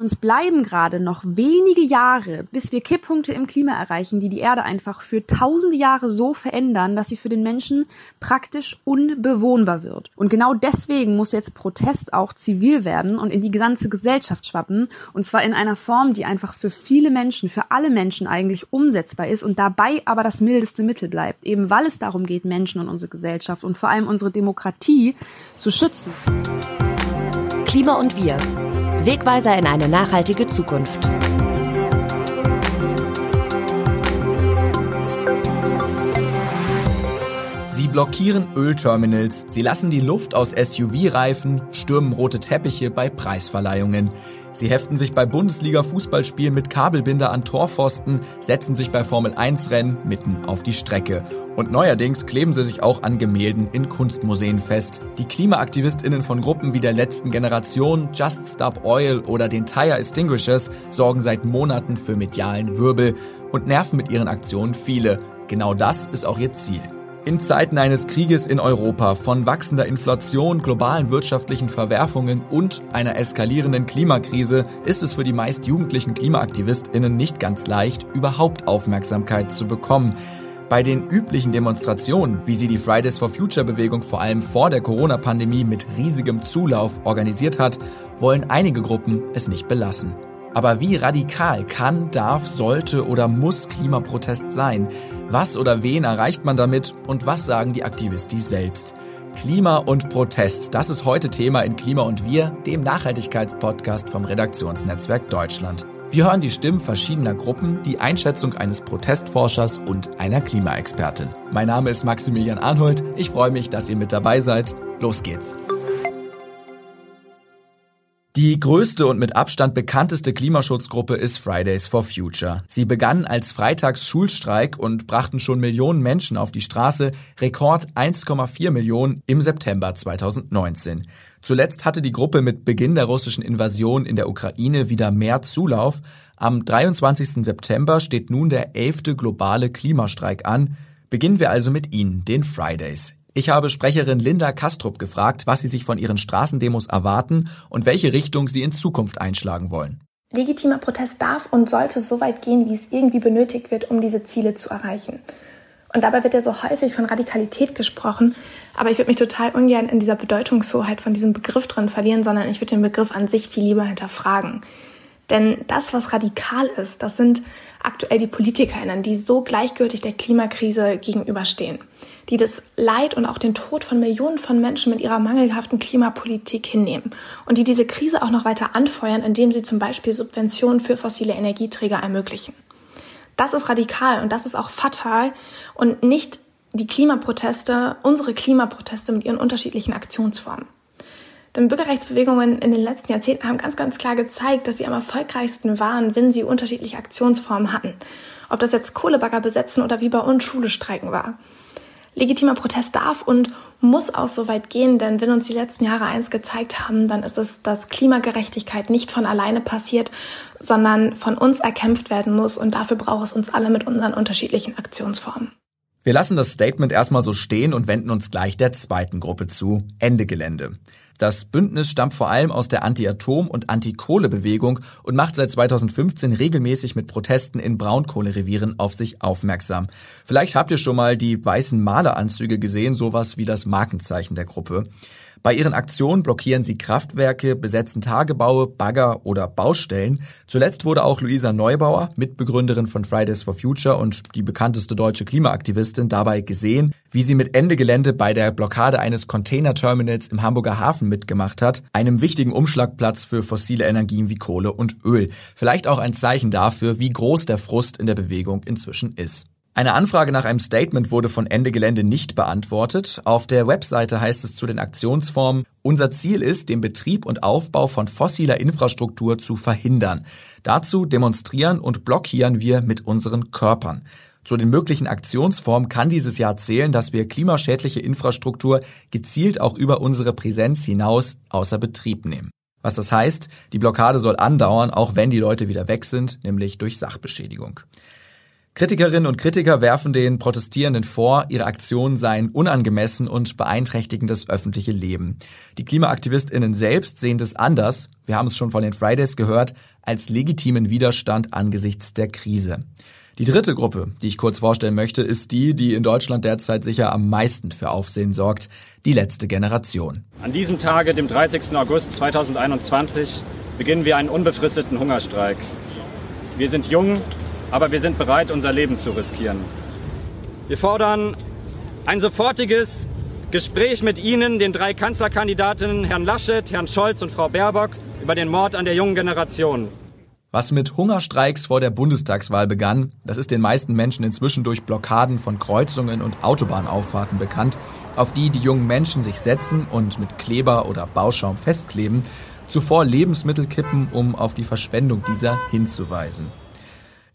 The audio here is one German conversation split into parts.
Uns bleiben gerade noch wenige Jahre, bis wir Kipppunkte im Klima erreichen, die die Erde einfach für tausende Jahre so verändern, dass sie für den Menschen praktisch unbewohnbar wird. Und genau deswegen muss jetzt Protest auch zivil werden und in die ganze Gesellschaft schwappen. Und zwar in einer Form, die einfach für viele Menschen, für alle Menschen eigentlich umsetzbar ist und dabei aber das mildeste Mittel bleibt. Eben weil es darum geht, Menschen und unsere Gesellschaft und vor allem unsere Demokratie zu schützen. Klima und wir Wegweiser in eine nachhaltige Zukunft. Sie blockieren Ölterminals, sie lassen die Luft aus SUV-Reifen, stürmen rote Teppiche bei Preisverleihungen. Sie heften sich bei Bundesliga-Fußballspielen mit Kabelbinder an Torpfosten, setzen sich bei Formel-1-Rennen mitten auf die Strecke. Und neuerdings kleben sie sich auch an Gemälden in Kunstmuseen fest. Die KlimaaktivistInnen von Gruppen wie der letzten Generation, Just Stop Oil oder den Tire Extinguishers sorgen seit Monaten für medialen Wirbel und nerven mit ihren Aktionen viele. Genau das ist auch ihr Ziel. In Zeiten eines Krieges in Europa, von wachsender Inflation, globalen wirtschaftlichen Verwerfungen und einer eskalierenden Klimakrise ist es für die meist jugendlichen KlimaaktivistInnen nicht ganz leicht, überhaupt Aufmerksamkeit zu bekommen. Bei den üblichen Demonstrationen, wie sie die Fridays for Future Bewegung vor allem vor der Corona-Pandemie mit riesigem Zulauf organisiert hat, wollen einige Gruppen es nicht belassen. Aber wie radikal kann, darf, sollte oder muss Klimaprotest sein? Was oder wen erreicht man damit und was sagen die Aktivistis selbst? Klima und Protest, das ist heute Thema in Klima und Wir, dem Nachhaltigkeitspodcast vom Redaktionsnetzwerk Deutschland. Wir hören die Stimmen verschiedener Gruppen, die Einschätzung eines Protestforschers und einer Klimaexpertin. Mein Name ist Maximilian Arnhold. Ich freue mich, dass ihr mit dabei seid. Los geht's. Die größte und mit Abstand bekannteste Klimaschutzgruppe ist Fridays for Future. Sie begannen als Freitagsschulstreik und brachten schon Millionen Menschen auf die Straße, Rekord 1,4 Millionen im September 2019. Zuletzt hatte die Gruppe mit Beginn der russischen Invasion in der Ukraine wieder mehr Zulauf. Am 23. September steht nun der elfte globale Klimastreik an. Beginnen wir also mit Ihnen, den Fridays. Ich habe Sprecherin Linda Kastrup gefragt, was sie sich von ihren Straßendemos erwarten und welche Richtung sie in Zukunft einschlagen wollen. Legitimer Protest darf und sollte so weit gehen, wie es irgendwie benötigt wird, um diese Ziele zu erreichen. Und dabei wird ja so häufig von Radikalität gesprochen, aber ich würde mich total ungern in dieser Bedeutungshoheit von diesem Begriff drin verlieren, sondern ich würde den Begriff an sich viel lieber hinterfragen. Denn das, was radikal ist, das sind aktuell die PolitikerInnen, die so gleichgültig der Klimakrise gegenüberstehen, die das Leid und auch den Tod von Millionen von Menschen mit ihrer mangelhaften Klimapolitik hinnehmen und die diese Krise auch noch weiter anfeuern, indem sie zum Beispiel Subventionen für fossile Energieträger ermöglichen. Das ist radikal und das ist auch fatal und nicht die Klimaproteste, unsere Klimaproteste mit ihren unterschiedlichen Aktionsformen. Denn Bürgerrechtsbewegungen in den letzten Jahrzehnten haben ganz, ganz klar gezeigt, dass sie am erfolgreichsten waren, wenn sie unterschiedliche Aktionsformen hatten. Ob das jetzt Kohlebagger besetzen oder wie bei uns Schule streiken war. Legitimer Protest darf und muss auch so weit gehen, denn wenn uns die letzten Jahre eins gezeigt haben, dann ist es, dass Klimagerechtigkeit nicht von alleine passiert, sondern von uns erkämpft werden muss und dafür braucht es uns alle mit unseren unterschiedlichen Aktionsformen. Wir lassen das Statement erstmal so stehen und wenden uns gleich der zweiten Gruppe zu, Ende Gelände. Das Bündnis stammt vor allem aus der Anti-Atom- und Anti-Kohle-Bewegung und macht seit 2015 regelmäßig mit Protesten in Braunkohlerevieren auf sich aufmerksam. Vielleicht habt ihr schon mal die weißen Maleranzüge gesehen, sowas wie das Markenzeichen der Gruppe. Bei ihren Aktionen blockieren sie Kraftwerke, besetzen Tagebaue, Bagger oder Baustellen. Zuletzt wurde auch Luisa Neubauer, Mitbegründerin von Fridays for Future und die bekannteste deutsche Klimaaktivistin, dabei gesehen, wie sie mit Ende Gelände bei der Blockade eines Containerterminals im Hamburger Hafen mitgemacht hat, einem wichtigen Umschlagplatz für fossile Energien wie Kohle und Öl. Vielleicht auch ein Zeichen dafür, wie groß der Frust in der Bewegung inzwischen ist. Eine Anfrage nach einem Statement wurde von Ende Gelände nicht beantwortet. Auf der Webseite heißt es zu den Aktionsformen, unser Ziel ist, den Betrieb und Aufbau von fossiler Infrastruktur zu verhindern. Dazu demonstrieren und blockieren wir mit unseren Körpern. Zu den möglichen Aktionsformen kann dieses Jahr zählen, dass wir klimaschädliche Infrastruktur gezielt auch über unsere Präsenz hinaus außer Betrieb nehmen. Was das heißt, die Blockade soll andauern, auch wenn die Leute wieder weg sind, nämlich durch Sachbeschädigung. Kritikerinnen und Kritiker werfen den Protestierenden vor, ihre Aktionen seien unangemessen und beeinträchtigen das öffentliche Leben. Die KlimaaktivistInnen selbst sehen das anders, wir haben es schon von den Fridays gehört, als legitimen Widerstand angesichts der Krise. Die dritte Gruppe, die ich kurz vorstellen möchte, ist die, die in Deutschland derzeit sicher am meisten für Aufsehen sorgt, die letzte Generation. An diesem Tage, dem 30. August 2021, beginnen wir einen unbefristeten Hungerstreik. Wir sind jung, aber wir sind bereit, unser Leben zu riskieren. Wir fordern ein sofortiges Gespräch mit Ihnen, den drei Kanzlerkandidatinnen Herrn Laschet, Herrn Scholz und Frau Baerbock, über den Mord an der jungen Generation. Was mit Hungerstreiks vor der Bundestagswahl begann, das ist den meisten Menschen inzwischen durch Blockaden von Kreuzungen und Autobahnauffahrten bekannt, auf die die jungen Menschen sich setzen und mit Kleber oder Bauschaum festkleben, zuvor Lebensmittel kippen, um auf die Verschwendung dieser hinzuweisen.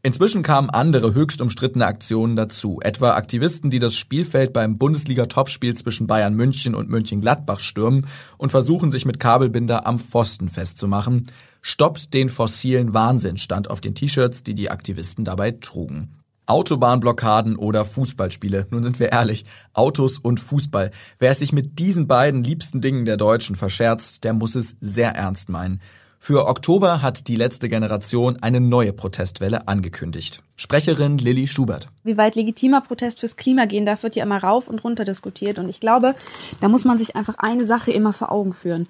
Inzwischen kamen andere höchst umstrittene Aktionen dazu, etwa Aktivisten, die das Spielfeld beim Bundesliga-Topspiel zwischen Bayern München und München-Gladbach stürmen und versuchen, sich mit Kabelbinder am Pfosten festzumachen. Stoppt den fossilen Wahnsinn stand auf den T-Shirts, die die Aktivisten dabei trugen. Autobahnblockaden oder Fußballspiele. Nun sind wir ehrlich, Autos und Fußball. Wer es sich mit diesen beiden liebsten Dingen der Deutschen verscherzt, der muss es sehr ernst meinen. Für Oktober hat die letzte Generation eine neue Protestwelle angekündigt. Sprecherin Lilly Schubert. Wie weit legitimer Protest fürs Klima gehen darf, wird ja immer rauf und runter diskutiert. Und ich glaube, da muss man sich einfach eine Sache immer vor Augen führen.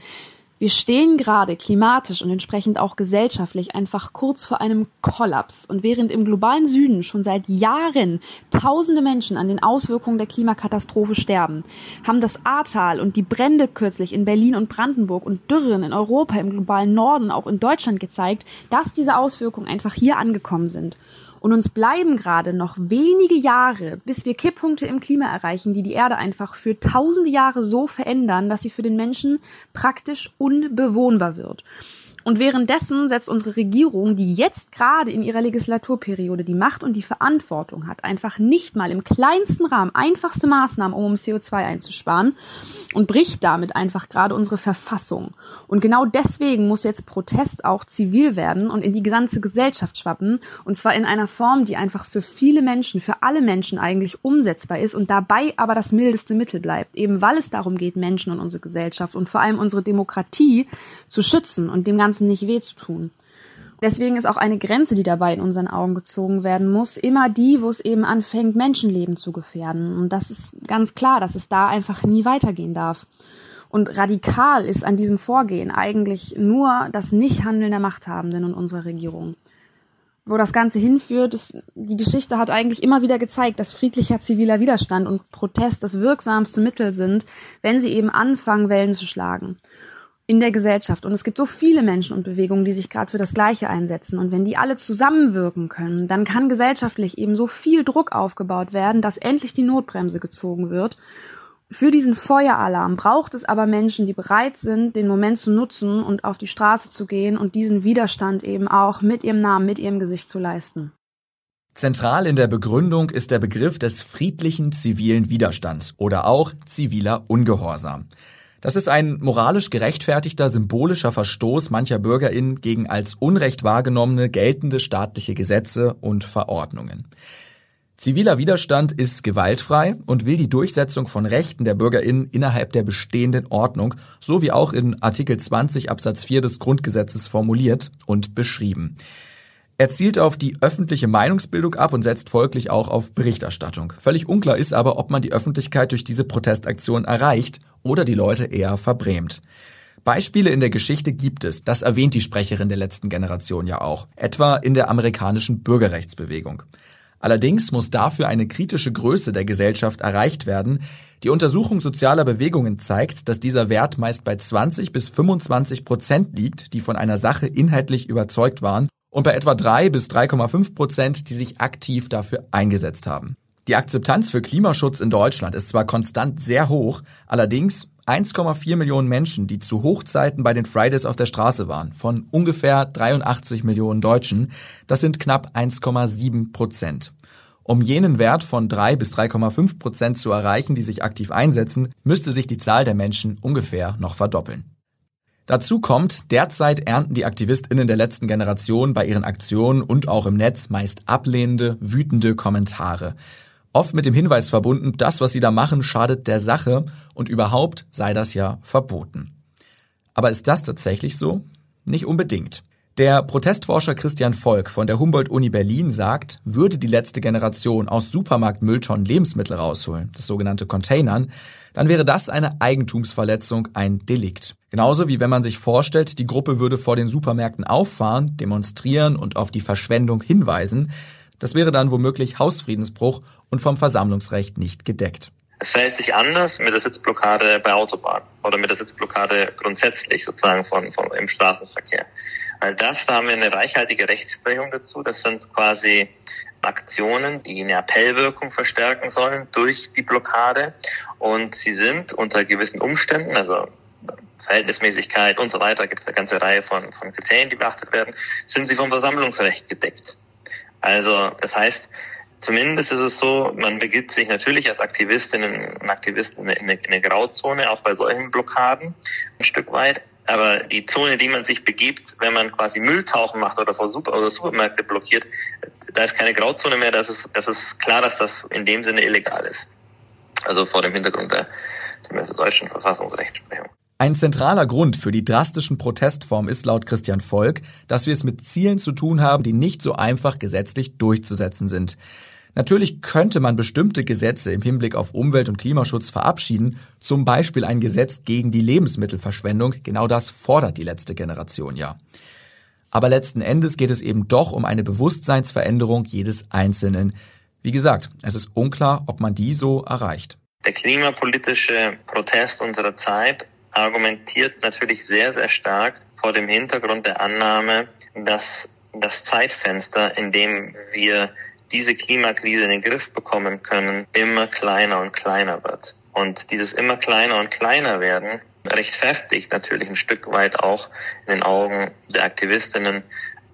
Wir stehen gerade klimatisch und entsprechend auch gesellschaftlich einfach kurz vor einem Kollaps. Und während im globalen Süden schon seit Jahren tausende Menschen an den Auswirkungen der Klimakatastrophe sterben, haben das Ahrtal und die Brände kürzlich in Berlin und Brandenburg und Dürren in Europa, im globalen Norden, auch in Deutschland gezeigt, dass diese Auswirkungen einfach hier angekommen sind. Und uns bleiben gerade noch wenige Jahre, bis wir Kipppunkte im Klima erreichen, die die Erde einfach für tausende Jahre so verändern, dass sie für den Menschen praktisch unbewohnbar wird. Und währenddessen setzt unsere Regierung, die jetzt gerade in ihrer Legislaturperiode die Macht und die Verantwortung hat, einfach nicht mal im kleinsten Rahmen einfachste Maßnahmen, um CO2 einzusparen und bricht damit einfach gerade unsere Verfassung. Und genau deswegen muss jetzt Protest auch zivil werden und in die ganze Gesellschaft schwappen. Und zwar in einer Form, die einfach für viele Menschen, für alle Menschen eigentlich umsetzbar ist und dabei aber das mildeste Mittel bleibt. Eben weil es darum geht, Menschen und unsere Gesellschaft und vor allem unsere Demokratie zu schützen und dem ganzen Ganzen nicht weh zu tun. Deswegen ist auch eine Grenze, die dabei in unseren Augen gezogen werden muss, immer die, wo es eben anfängt, Menschenleben zu gefährden. Und das ist ganz klar, dass es da einfach nie weitergehen darf. Und radikal ist an diesem Vorgehen eigentlich nur das Nichthandeln der Machthabenden und unserer Regierung. Wo das Ganze hinführt, ist, die Geschichte hat eigentlich immer wieder gezeigt, dass friedlicher ziviler Widerstand und Protest das wirksamste Mittel sind, wenn sie eben anfangen, Wellen zu schlagen in der Gesellschaft. Und es gibt so viele Menschen und Bewegungen, die sich gerade für das Gleiche einsetzen. Und wenn die alle zusammenwirken können, dann kann gesellschaftlich eben so viel Druck aufgebaut werden, dass endlich die Notbremse gezogen wird. Für diesen Feueralarm braucht es aber Menschen, die bereit sind, den Moment zu nutzen und auf die Straße zu gehen und diesen Widerstand eben auch mit ihrem Namen, mit ihrem Gesicht zu leisten. Zentral in der Begründung ist der Begriff des friedlichen zivilen Widerstands oder auch ziviler Ungehorsam. Das ist ein moralisch gerechtfertigter symbolischer Verstoß mancher Bürgerinnen gegen als Unrecht wahrgenommene geltende staatliche Gesetze und Verordnungen. Ziviler Widerstand ist gewaltfrei und will die Durchsetzung von Rechten der Bürgerinnen innerhalb der bestehenden Ordnung, so wie auch in Artikel 20 Absatz 4 des Grundgesetzes formuliert und beschrieben. Er zielt auf die öffentliche Meinungsbildung ab und setzt folglich auch auf Berichterstattung. Völlig unklar ist aber, ob man die Öffentlichkeit durch diese Protestaktion erreicht oder die Leute eher verbrämt. Beispiele in der Geschichte gibt es, das erwähnt die Sprecherin der letzten Generation ja auch, etwa in der amerikanischen Bürgerrechtsbewegung. Allerdings muss dafür eine kritische Größe der Gesellschaft erreicht werden. Die Untersuchung sozialer Bewegungen zeigt, dass dieser Wert meist bei 20 bis 25 Prozent liegt, die von einer Sache inhaltlich überzeugt waren und bei etwa 3 bis 3,5 Prozent, die sich aktiv dafür eingesetzt haben. Die Akzeptanz für Klimaschutz in Deutschland ist zwar konstant sehr hoch, allerdings 1,4 Millionen Menschen, die zu Hochzeiten bei den Fridays auf der Straße waren, von ungefähr 83 Millionen Deutschen, das sind knapp 1,7 Prozent. Um jenen Wert von 3 bis 3,5 Prozent zu erreichen, die sich aktiv einsetzen, müsste sich die Zahl der Menschen ungefähr noch verdoppeln. Dazu kommt, derzeit ernten die AktivistInnen der letzten Generation bei ihren Aktionen und auch im Netz meist ablehnende, wütende Kommentare. Oft mit dem Hinweis verbunden, das, was sie da machen, schadet der Sache und überhaupt sei das ja verboten. Aber ist das tatsächlich so? Nicht unbedingt. Der Protestforscher Christian Volk von der Humboldt-Uni Berlin sagt, würde die letzte Generation aus Supermarktmülltonnen Lebensmittel rausholen, das sogenannte Containern, dann wäre das eine Eigentumsverletzung, ein Delikt. Genauso wie wenn man sich vorstellt, die Gruppe würde vor den Supermärkten auffahren, demonstrieren und auf die Verschwendung hinweisen. Das wäre dann womöglich Hausfriedensbruch und vom Versammlungsrecht nicht gedeckt. Es verhält sich anders mit der Sitzblockade bei Autobahnen oder mit der Sitzblockade grundsätzlich sozusagen von, von im Straßenverkehr. Weil das, da haben wir eine reichhaltige Rechtsprechung dazu. Das sind quasi Aktionen, die eine Appellwirkung verstärken sollen durch die Blockade. Und sie sind unter gewissen Umständen, also Verhältnismäßigkeit und so weiter, gibt es eine ganze Reihe von, von Kriterien, die beachtet werden, sind sie vom Versammlungsrecht gedeckt. Also das heißt, zumindest ist es so, man begibt sich natürlich als Aktivistinnen und Aktivisten in eine, in eine Grauzone, auch bei solchen Blockaden ein Stück weit. Aber die Zone, die man sich begibt, wenn man quasi Mülltauchen macht oder vor Super oder Supermärkte blockiert, da ist keine Grauzone mehr, das ist, das ist klar, dass das in dem Sinne illegal ist. Also vor dem Hintergrund der zumindest deutschen Verfassungsrechtsprechung. Ein zentraler Grund für die drastischen Protestformen ist laut Christian Volk, dass wir es mit Zielen zu tun haben, die nicht so einfach gesetzlich durchzusetzen sind. Natürlich könnte man bestimmte Gesetze im Hinblick auf Umwelt- und Klimaschutz verabschieden, zum Beispiel ein Gesetz gegen die Lebensmittelverschwendung, genau das fordert die letzte Generation ja. Aber letzten Endes geht es eben doch um eine Bewusstseinsveränderung jedes Einzelnen. Wie gesagt, es ist unklar, ob man die so erreicht. Der klimapolitische Protest unserer Zeit argumentiert natürlich sehr, sehr stark vor dem Hintergrund der Annahme, dass das Zeitfenster, in dem wir diese Klimakrise in den Griff bekommen können, immer kleiner und kleiner wird. Und dieses immer kleiner und kleiner werden rechtfertigt natürlich ein Stück weit auch in den Augen der Aktivistinnen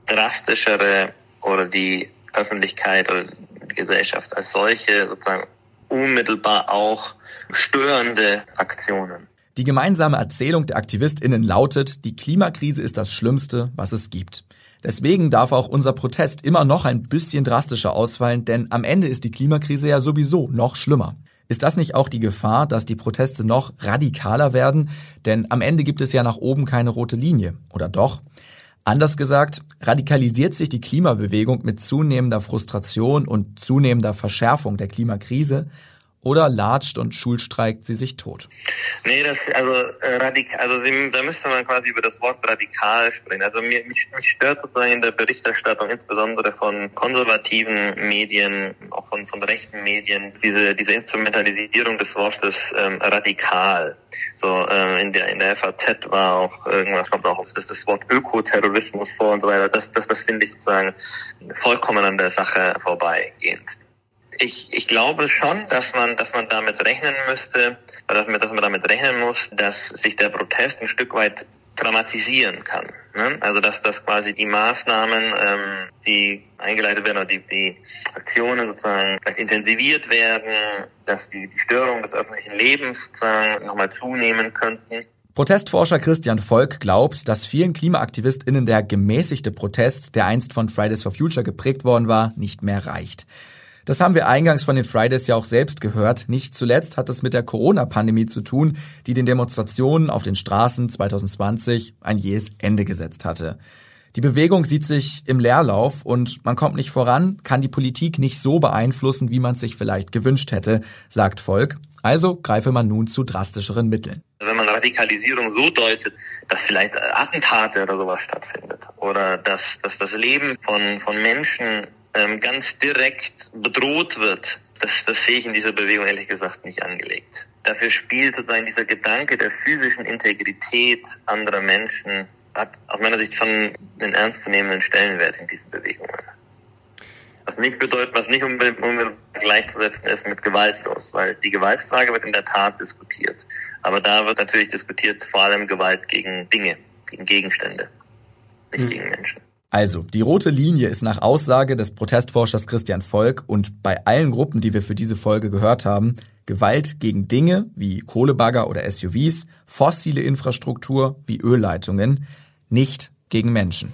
drastischere oder die Öffentlichkeit oder die Gesellschaft als solche sozusagen unmittelbar auch störende Aktionen. Die gemeinsame Erzählung der AktivistInnen lautet, die Klimakrise ist das Schlimmste, was es gibt. Deswegen darf auch unser Protest immer noch ein bisschen drastischer ausfallen, denn am Ende ist die Klimakrise ja sowieso noch schlimmer. Ist das nicht auch die Gefahr, dass die Proteste noch radikaler werden? Denn am Ende gibt es ja nach oben keine rote Linie. Oder doch? Anders gesagt, radikalisiert sich die Klimabewegung mit zunehmender Frustration und zunehmender Verschärfung der Klimakrise oder latscht und schulstreikt sie sich tot? Nee, das, also, äh, radikal, also da müsste man quasi über das Wort radikal sprechen. Also mir, mich, mich stört sozusagen in der Berichterstattung, insbesondere von konservativen Medien, auch von, von rechten Medien, diese, diese Instrumentalisierung des Wortes ähm, radikal. So äh, in der in der FAZ war auch irgendwas kommt auch das, das Wort Ökoterrorismus vor und so weiter. Das das das finde ich sozusagen vollkommen an der Sache vorbeigehend ich, ich glaube schon, dass man, dass man damit rechnen müsste, dass man, dass man damit rechnen muss, dass sich der Protest ein Stück weit dramatisieren kann. Ne? Also dass, dass quasi die Maßnahmen, ähm, die eingeleitet werden oder die, die Aktionen sozusagen intensiviert werden, dass die, die Störung des öffentlichen Lebens sozusagen nochmal zunehmen könnten. Protestforscher Christian Volk glaubt, dass vielen KlimaaktivistInnen der gemäßigte Protest, der einst von Fridays for Future geprägt worden war, nicht mehr reicht. Das haben wir eingangs von den Fridays ja auch selbst gehört. Nicht zuletzt hat es mit der Corona-Pandemie zu tun, die den Demonstrationen auf den Straßen 2020 ein jähes Ende gesetzt hatte. Die Bewegung sieht sich im Leerlauf und man kommt nicht voran, kann die Politik nicht so beeinflussen, wie man es sich vielleicht gewünscht hätte, sagt Volk. Also greife man nun zu drastischeren Mitteln. Wenn man Radikalisierung so deutet, dass vielleicht Attentate oder sowas stattfindet oder dass, dass das Leben von, von Menschen ähm, ganz direkt bedroht wird, das, das sehe ich in dieser Bewegung ehrlich gesagt nicht angelegt. Dafür spielt sozusagen dieser Gedanke der physischen Integrität anderer Menschen, hat aus meiner Sicht schon einen ernstzunehmenden Stellenwert in diesen Bewegungen. Was nicht bedeutet, was nicht unbedingt gleichzusetzen ist mit gewaltlos, weil die Gewaltfrage wird in der Tat diskutiert. Aber da wird natürlich diskutiert vor allem Gewalt gegen Dinge, gegen Gegenstände, nicht mhm. gegen Menschen. Also, die rote Linie ist nach Aussage des Protestforschers Christian Volk und bei allen Gruppen, die wir für diese Folge gehört haben, Gewalt gegen Dinge wie Kohlebagger oder SUVs, fossile Infrastruktur wie Ölleitungen, nicht gegen Menschen.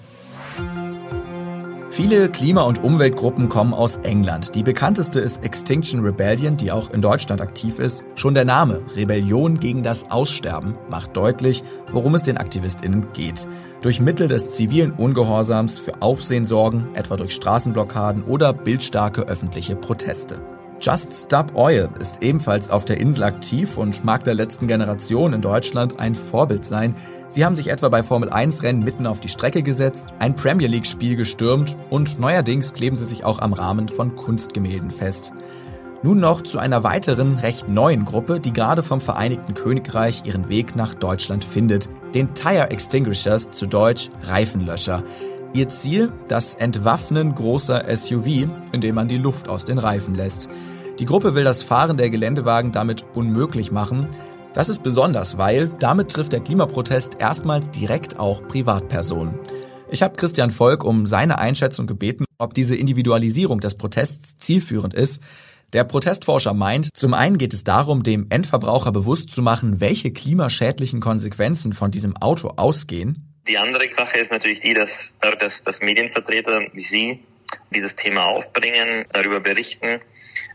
Viele Klima- und Umweltgruppen kommen aus England. Die bekannteste ist Extinction Rebellion, die auch in Deutschland aktiv ist. Schon der Name Rebellion gegen das Aussterben macht deutlich, worum es den AktivistInnen geht. Durch Mittel des zivilen Ungehorsams für Aufsehen sorgen, etwa durch Straßenblockaden oder bildstarke öffentliche Proteste. Just Stop Oil ist ebenfalls auf der Insel aktiv und mag der letzten Generation in Deutschland ein Vorbild sein. Sie haben sich etwa bei Formel 1 Rennen mitten auf die Strecke gesetzt, ein Premier League Spiel gestürmt und neuerdings kleben sie sich auch am Rahmen von Kunstgemälden fest. Nun noch zu einer weiteren, recht neuen Gruppe, die gerade vom Vereinigten Königreich ihren Weg nach Deutschland findet, den Tire Extinguishers, zu Deutsch Reifenlöscher. Ihr Ziel? Das Entwaffnen großer SUV, indem man die Luft aus den Reifen lässt. Die Gruppe will das Fahren der Geländewagen damit unmöglich machen. Das ist besonders, weil damit trifft der Klimaprotest erstmals direkt auch Privatpersonen. Ich habe Christian Volk um seine Einschätzung gebeten, ob diese Individualisierung des Protests zielführend ist. Der Protestforscher meint, zum einen geht es darum, dem Endverbraucher bewusst zu machen, welche klimaschädlichen Konsequenzen von diesem Auto ausgehen. Die andere Sache ist natürlich die, dass, dass, dass Medienvertreter wie Sie dieses Thema aufbringen, darüber berichten,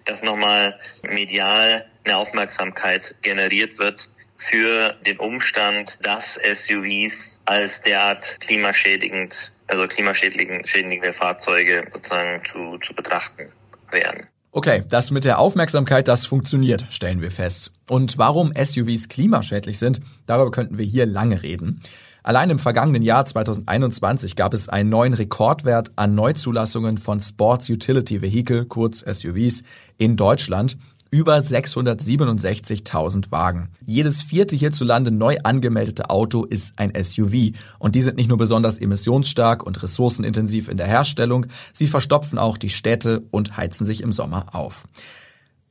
dass nochmal medial eine Aufmerksamkeit generiert wird für den Umstand, dass SUVs als derart klimaschädigend, also klimaschädigende Fahrzeuge sozusagen zu, zu betrachten wären. Okay, das mit der Aufmerksamkeit, das funktioniert, stellen wir fest. Und warum SUVs klimaschädlich sind, darüber könnten wir hier lange reden. Allein im vergangenen Jahr 2021 gab es einen neuen Rekordwert an Neuzulassungen von Sports Utility Vehicle, kurz SUVs, in Deutschland. Über 667.000 Wagen. Jedes vierte hierzulande neu angemeldete Auto ist ein SUV. Und die sind nicht nur besonders emissionsstark und ressourcenintensiv in der Herstellung, sie verstopfen auch die Städte und heizen sich im Sommer auf.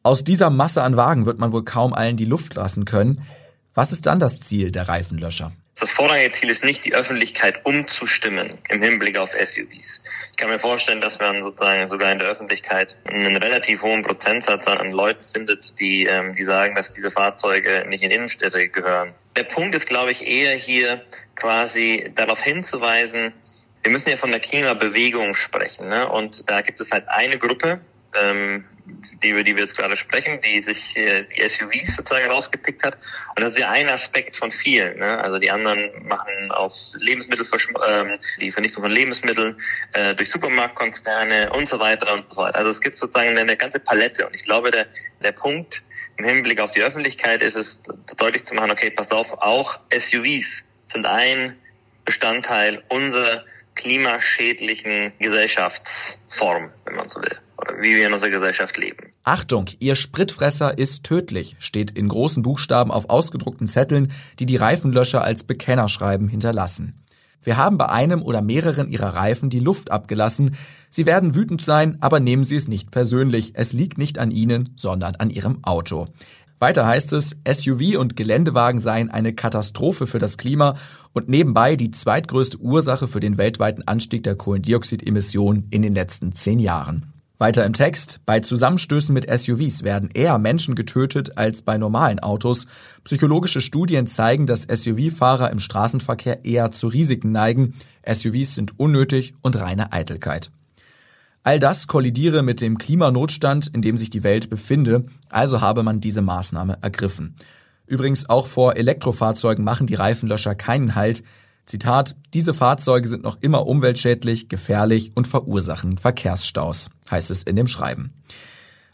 Aus dieser Masse an Wagen wird man wohl kaum allen die Luft lassen können. Was ist dann das Ziel der Reifenlöscher? Das vorrangige Ziel ist nicht, die Öffentlichkeit umzustimmen im Hinblick auf SUVs. Ich kann mir vorstellen, dass man sozusagen sogar in der Öffentlichkeit einen relativ hohen Prozentsatz an Leuten findet, die, ähm, die sagen, dass diese Fahrzeuge nicht in Innenstädte gehören. Der Punkt ist, glaube ich, eher hier quasi darauf hinzuweisen, wir müssen ja von der Klimabewegung sprechen. Ne? Und da gibt es halt eine Gruppe, ähm, die, über die wir jetzt gerade sprechen, die sich äh, die SUVs sozusagen rausgepickt hat. Und das ist ja ein Aspekt von vielen. Ne? Also die anderen machen auf Lebensmittel, ähm, die Vernichtung von Lebensmitteln äh, durch Supermarktkonzerne und so weiter und so weiter. Also es gibt sozusagen eine, eine ganze Palette. Und ich glaube, der, der Punkt im Hinblick auf die Öffentlichkeit ist es deutlich zu machen, okay, passt auf, auch SUVs sind ein Bestandteil unserer klimaschädlichen Gesellschaftsform, wenn man so will wie wir in unserer Gesellschaft leben. Achtung, Ihr Spritfresser ist tödlich, steht in großen Buchstaben auf ausgedruckten Zetteln, die die Reifenlöscher als Bekennerschreiben hinterlassen. Wir haben bei einem oder mehreren Ihrer Reifen die Luft abgelassen. Sie werden wütend sein, aber nehmen Sie es nicht persönlich. Es liegt nicht an Ihnen, sondern an Ihrem Auto. Weiter heißt es, SUV und Geländewagen seien eine Katastrophe für das Klima und nebenbei die zweitgrößte Ursache für den weltweiten Anstieg der Kohlendioxidemissionen in den letzten zehn Jahren. Weiter im Text, bei Zusammenstößen mit SUVs werden eher Menschen getötet als bei normalen Autos. Psychologische Studien zeigen, dass SUV-Fahrer im Straßenverkehr eher zu Risiken neigen. SUVs sind unnötig und reine Eitelkeit. All das kollidiere mit dem Klimanotstand, in dem sich die Welt befinde, also habe man diese Maßnahme ergriffen. Übrigens auch vor Elektrofahrzeugen machen die Reifenlöscher keinen Halt. Zitat, diese Fahrzeuge sind noch immer umweltschädlich, gefährlich und verursachen Verkehrsstaus, heißt es in dem Schreiben.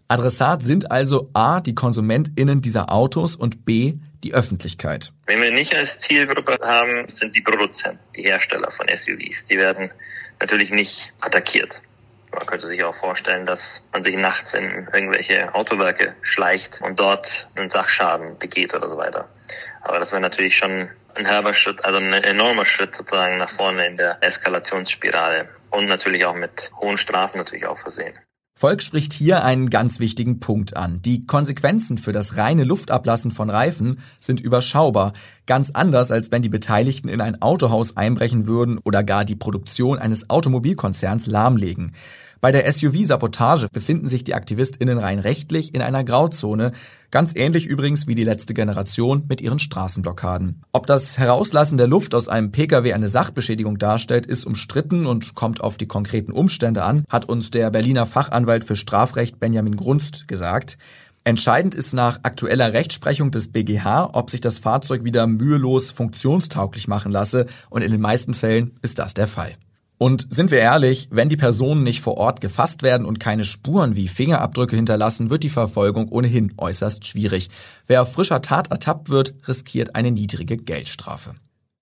Adressat sind also A, die KonsumentInnen dieser Autos und B, die Öffentlichkeit. Wenn wir nicht als Zielgruppe haben, sind die Produzenten, die Hersteller von SUVs. Die werden natürlich nicht attackiert. Man könnte sich auch vorstellen, dass man sich nachts in irgendwelche Autowerke schleicht und dort einen Sachschaden begeht oder so weiter. Aber das wäre natürlich schon ein herber Schritt, also ein enormer Schritt sozusagen nach vorne in der Eskalationsspirale und natürlich auch mit hohen Strafen natürlich auch versehen. Volk spricht hier einen ganz wichtigen Punkt an. Die Konsequenzen für das reine Luftablassen von Reifen sind überschaubar. Ganz anders, als wenn die Beteiligten in ein Autohaus einbrechen würden oder gar die Produktion eines Automobilkonzerns lahmlegen. Bei der SUV-Sabotage befinden sich die AktivistInnen rein rechtlich in einer Grauzone, ganz ähnlich übrigens wie die letzte Generation mit ihren Straßenblockaden. Ob das Herauslassen der Luft aus einem Pkw eine Sachbeschädigung darstellt, ist umstritten und kommt auf die konkreten Umstände an, hat uns der Berliner Fachanwalt für Strafrecht Benjamin Grunst gesagt. Entscheidend ist nach aktueller Rechtsprechung des BGH, ob sich das Fahrzeug wieder mühelos funktionstauglich machen lasse, und in den meisten Fällen ist das der Fall. Und sind wir ehrlich, wenn die Personen nicht vor Ort gefasst werden und keine Spuren wie Fingerabdrücke hinterlassen, wird die Verfolgung ohnehin äußerst schwierig. Wer auf frischer Tat ertappt wird, riskiert eine niedrige Geldstrafe.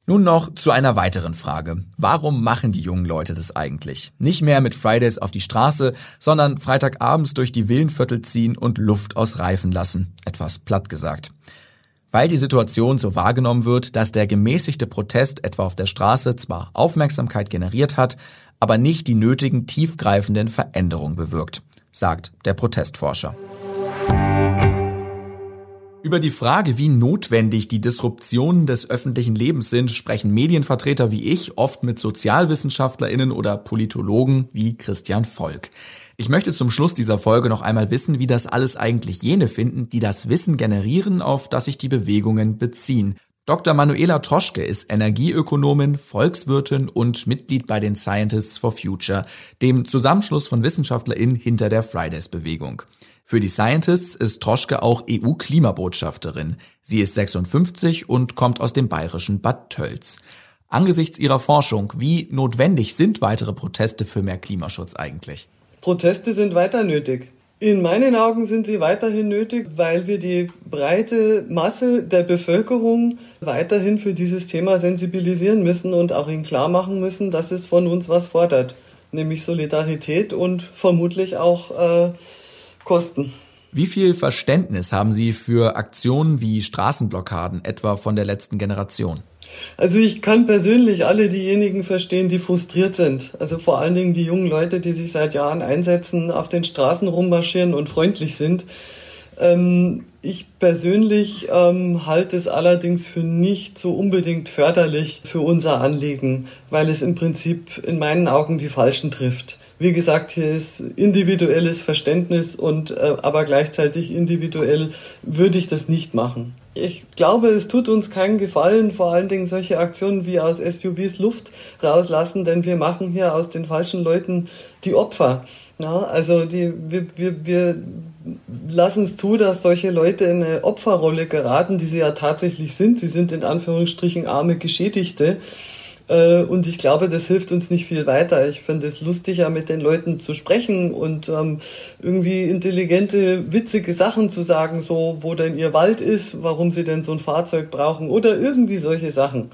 Nun noch zu einer weiteren Frage. Warum machen die jungen Leute das eigentlich? Nicht mehr mit Fridays auf die Straße, sondern Freitagabends durch die Villenviertel ziehen und Luft aus Reifen lassen. Etwas platt gesagt weil die Situation so wahrgenommen wird, dass der gemäßigte Protest etwa auf der Straße zwar Aufmerksamkeit generiert hat, aber nicht die nötigen tiefgreifenden Veränderungen bewirkt, sagt der Protestforscher. Über die Frage, wie notwendig die Disruptionen des öffentlichen Lebens sind, sprechen Medienvertreter wie ich oft mit Sozialwissenschaftlerinnen oder Politologen wie Christian Volk. Ich möchte zum Schluss dieser Folge noch einmal wissen, wie das alles eigentlich jene finden, die das Wissen generieren, auf das sich die Bewegungen beziehen. Dr. Manuela Troschke ist Energieökonomin, Volkswirtin und Mitglied bei den Scientists for Future, dem Zusammenschluss von WissenschaftlerInnen hinter der Fridays-Bewegung. Für die Scientists ist Troschke auch EU-Klimabotschafterin. Sie ist 56 und kommt aus dem bayerischen Bad Tölz. Angesichts ihrer Forschung, wie notwendig sind weitere Proteste für mehr Klimaschutz eigentlich? Proteste sind weiter nötig. In meinen Augen sind sie weiterhin nötig, weil wir die breite Masse der Bevölkerung weiterhin für dieses Thema sensibilisieren müssen und auch ihnen klar machen müssen, dass es von uns was fordert, nämlich Solidarität und vermutlich auch äh, Kosten. Wie viel Verständnis haben Sie für Aktionen wie Straßenblockaden, etwa von der letzten Generation? Also ich kann persönlich alle diejenigen verstehen, die frustriert sind. Also vor allen Dingen die jungen Leute, die sich seit Jahren einsetzen, auf den Straßen rummarschieren und freundlich sind. Ähm, ich persönlich ähm, halte es allerdings für nicht so unbedingt förderlich für unser Anliegen, weil es im Prinzip in meinen Augen die Falschen trifft. Wie gesagt, hier ist individuelles Verständnis und äh, aber gleichzeitig individuell würde ich das nicht machen. Ich glaube, es tut uns keinen Gefallen, vor allen Dingen solche Aktionen wie aus SUVs Luft rauslassen, denn wir machen hier aus den falschen Leuten die Opfer. Ja, also die, wir, wir, wir lassen es zu, dass solche Leute in eine Opferrolle geraten, die sie ja tatsächlich sind. Sie sind in Anführungsstrichen arme Geschädigte. Äh, und ich glaube, das hilft uns nicht viel weiter. Ich finde es lustiger, mit den Leuten zu sprechen und ähm, irgendwie intelligente, witzige Sachen zu sagen, so wo denn ihr Wald ist, warum sie denn so ein Fahrzeug brauchen oder irgendwie solche Sachen.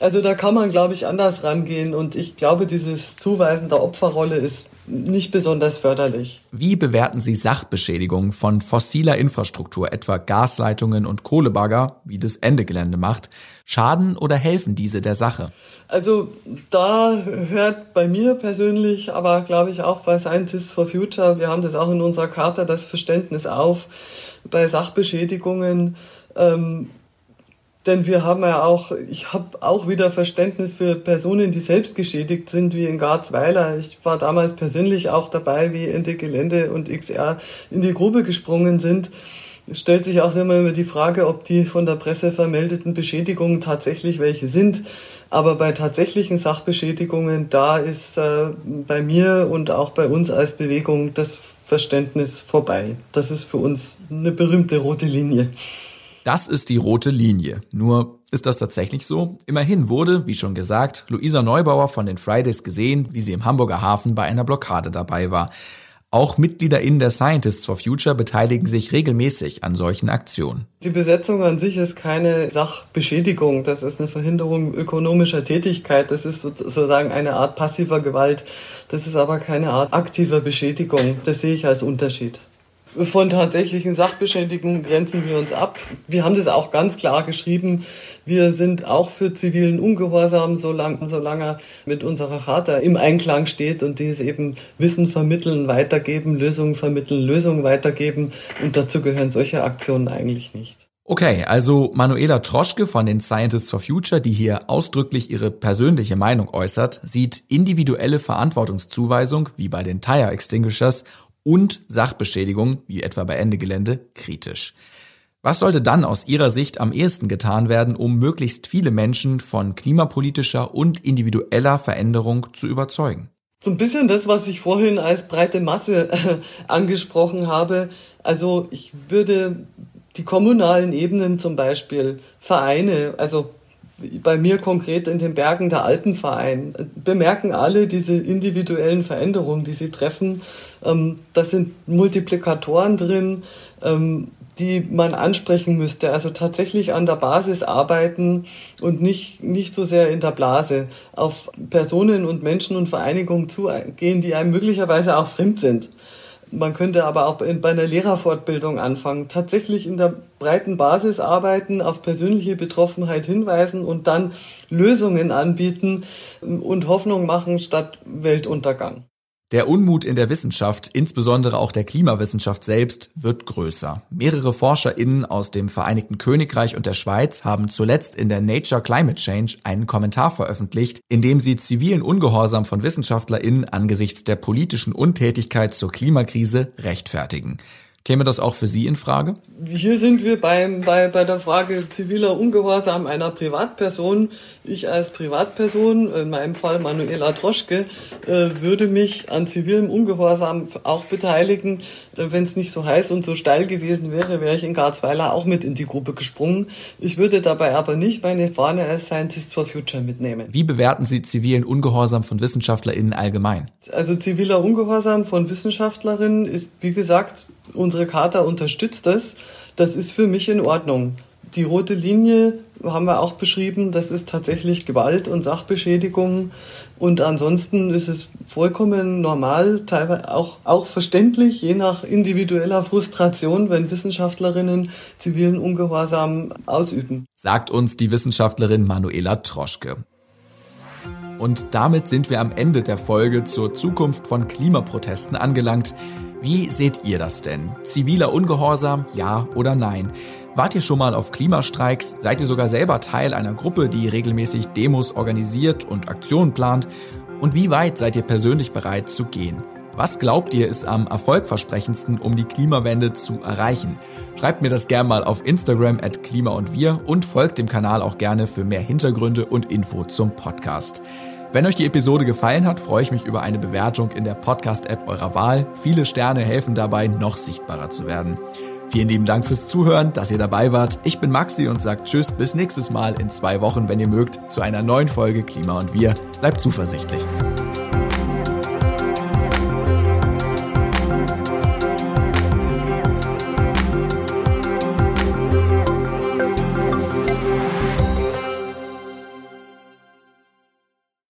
Also da kann man, glaube ich, anders rangehen und ich glaube, dieses Zuweisen der Opferrolle ist nicht besonders förderlich. Wie bewerten Sie Sachbeschädigungen von fossiler Infrastruktur, etwa Gasleitungen und Kohlebagger, wie das Ende Gelände macht? Schaden oder helfen diese der Sache? Also da hört bei mir persönlich, aber glaube ich auch bei Scientists for Future, wir haben das auch in unserer Charta, das Verständnis auf, bei Sachbeschädigungen ähm, denn wir haben ja auch, ich habe auch wieder Verständnis für Personen, die selbst geschädigt sind, wie in Garzweiler. Ich war damals persönlich auch dabei, wie Ende Gelände und XR in die Grube gesprungen sind. Es stellt sich auch immer die Frage, ob die von der Presse vermeldeten Beschädigungen tatsächlich welche sind. Aber bei tatsächlichen Sachbeschädigungen, da ist äh, bei mir und auch bei uns als Bewegung das Verständnis vorbei. Das ist für uns eine berühmte rote Linie. Das ist die rote Linie. Nur ist das tatsächlich so? Immerhin wurde, wie schon gesagt, Luisa Neubauer von den Fridays gesehen, wie sie im Hamburger Hafen bei einer Blockade dabei war. Auch MitgliederInnen der Scientists for Future beteiligen sich regelmäßig an solchen Aktionen. Die Besetzung an sich ist keine Sachbeschädigung. Das ist eine Verhinderung ökonomischer Tätigkeit. Das ist sozusagen eine Art passiver Gewalt. Das ist aber keine Art aktiver Beschädigung. Das sehe ich als Unterschied. Von tatsächlichen Sachbeschädigungen grenzen wir uns ab. Wir haben das auch ganz klar geschrieben. Wir sind auch für zivilen Ungehorsam, solange, solange mit unserer Charta im Einklang steht und dies eben Wissen vermitteln, weitergeben, Lösungen vermitteln, Lösungen weitergeben. Und dazu gehören solche Aktionen eigentlich nicht. Okay, also Manuela Troschke von den Scientists for Future, die hier ausdrücklich ihre persönliche Meinung äußert, sieht individuelle Verantwortungszuweisung, wie bei den Tire Extinguishers, und Sachbeschädigung, wie etwa bei Ende Gelände, kritisch. Was sollte dann aus Ihrer Sicht am ehesten getan werden, um möglichst viele Menschen von klimapolitischer und individueller Veränderung zu überzeugen? So ein bisschen das, was ich vorhin als breite Masse äh, angesprochen habe. Also ich würde die kommunalen Ebenen zum Beispiel, Vereine, also bei mir konkret in den Bergen der Alpenverein, bemerken alle diese individuellen Veränderungen, die sie treffen. Ähm, da sind Multiplikatoren drin, ähm, die man ansprechen müsste. Also tatsächlich an der Basis arbeiten und nicht, nicht so sehr in der Blase auf Personen und Menschen und Vereinigungen zugehen, die einem möglicherweise auch fremd sind. Man könnte aber auch bei einer Lehrerfortbildung anfangen, tatsächlich in der breiten Basis arbeiten, auf persönliche Betroffenheit hinweisen und dann Lösungen anbieten und Hoffnung machen statt Weltuntergang. Der Unmut in der Wissenschaft, insbesondere auch der Klimawissenschaft selbst, wird größer. Mehrere ForscherInnen aus dem Vereinigten Königreich und der Schweiz haben zuletzt in der Nature Climate Change einen Kommentar veröffentlicht, in dem sie zivilen Ungehorsam von WissenschaftlerInnen angesichts der politischen Untätigkeit zur Klimakrise rechtfertigen. Käme das auch für Sie in Frage? Hier sind wir beim, bei, bei der Frage ziviler Ungehorsam einer Privatperson. Ich als Privatperson, in meinem Fall Manuela Troschke, äh, würde mich an zivilem Ungehorsam auch beteiligen. Äh, Wenn es nicht so heiß und so steil gewesen wäre, wäre ich in Garzweiler auch mit in die Gruppe gesprungen. Ich würde dabei aber nicht meine Fahne als Scientists for Future mitnehmen. Wie bewerten Sie zivilen Ungehorsam von WissenschaftlerInnen allgemein? Also ziviler Ungehorsam von Wissenschaftlerinnen ist, wie gesagt, unsere Charta unterstützt das. Das ist für mich in Ordnung. Die rote Linie haben wir auch beschrieben, das ist tatsächlich Gewalt und Sachbeschädigung. Und ansonsten ist es vollkommen normal, teilweise auch, auch verständlich, je nach individueller Frustration, wenn Wissenschaftlerinnen zivilen Ungehorsam ausüben. Sagt uns die Wissenschaftlerin Manuela Troschke. Und damit sind wir am Ende der Folge zur Zukunft von Klimaprotesten angelangt. Wie seht ihr das denn? Ziviler Ungehorsam, ja oder nein? Wart ihr schon mal auf Klimastreiks? Seid ihr sogar selber Teil einer Gruppe, die regelmäßig Demos organisiert und Aktionen plant? Und wie weit seid ihr persönlich bereit zu gehen? Was glaubt ihr ist am erfolgversprechendsten, um die Klimawende zu erreichen? Schreibt mir das gerne mal auf Instagram at Klima und Wir und folgt dem Kanal auch gerne für mehr Hintergründe und Info zum Podcast. Wenn euch die Episode gefallen hat, freue ich mich über eine Bewertung in der Podcast-App eurer Wahl. Viele Sterne helfen dabei, noch sichtbarer zu werden. Vielen lieben Dank fürs Zuhören, dass ihr dabei wart. Ich bin Maxi und sage Tschüss, bis nächstes Mal in zwei Wochen, wenn ihr mögt, zu einer neuen Folge Klima und Wir. Bleibt zuversichtlich.